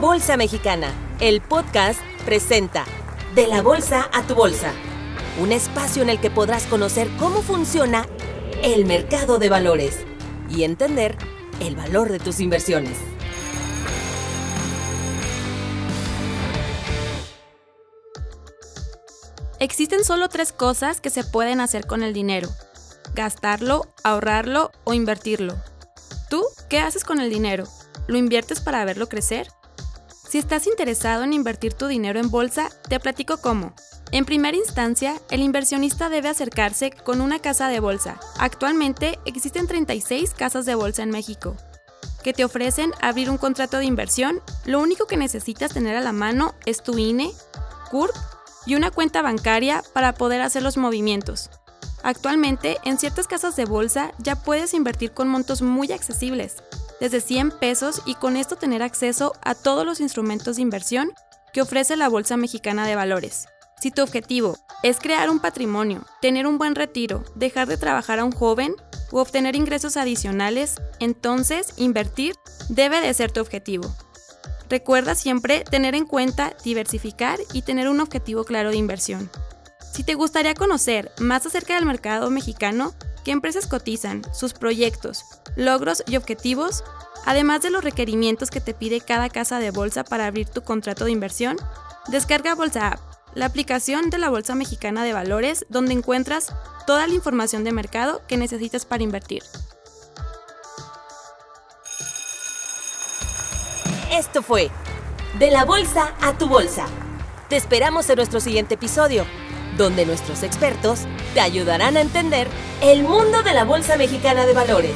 Bolsa Mexicana, el podcast presenta De la Bolsa a tu Bolsa, un espacio en el que podrás conocer cómo funciona el mercado de valores y entender el valor de tus inversiones. Existen solo tres cosas que se pueden hacer con el dinero. Gastarlo, ahorrarlo o invertirlo. ¿Tú qué haces con el dinero? ¿Lo inviertes para verlo crecer? Si estás interesado en invertir tu dinero en bolsa, te platico cómo. En primera instancia, el inversionista debe acercarse con una casa de bolsa. Actualmente existen 36 casas de bolsa en México que te ofrecen abrir un contrato de inversión. Lo único que necesitas tener a la mano es tu INE, CURP y una cuenta bancaria para poder hacer los movimientos. Actualmente, en ciertas casas de bolsa ya puedes invertir con montos muy accesibles, desde 100 pesos y con esto tener acceso a todos los instrumentos de inversión que ofrece la Bolsa Mexicana de Valores. Si tu objetivo es crear un patrimonio, tener un buen retiro, dejar de trabajar a un joven o obtener ingresos adicionales, entonces invertir debe de ser tu objetivo. Recuerda siempre tener en cuenta diversificar y tener un objetivo claro de inversión. Si te gustaría conocer más acerca del mercado mexicano, qué empresas cotizan, sus proyectos, logros y objetivos, además de los requerimientos que te pide cada casa de bolsa para abrir tu contrato de inversión, descarga Bolsa App, la aplicación de la Bolsa Mexicana de Valores donde encuentras toda la información de mercado que necesitas para invertir. Esto fue De la Bolsa a tu Bolsa. Te esperamos en nuestro siguiente episodio, donde nuestros expertos te ayudarán a entender el mundo de la Bolsa Mexicana de Valores.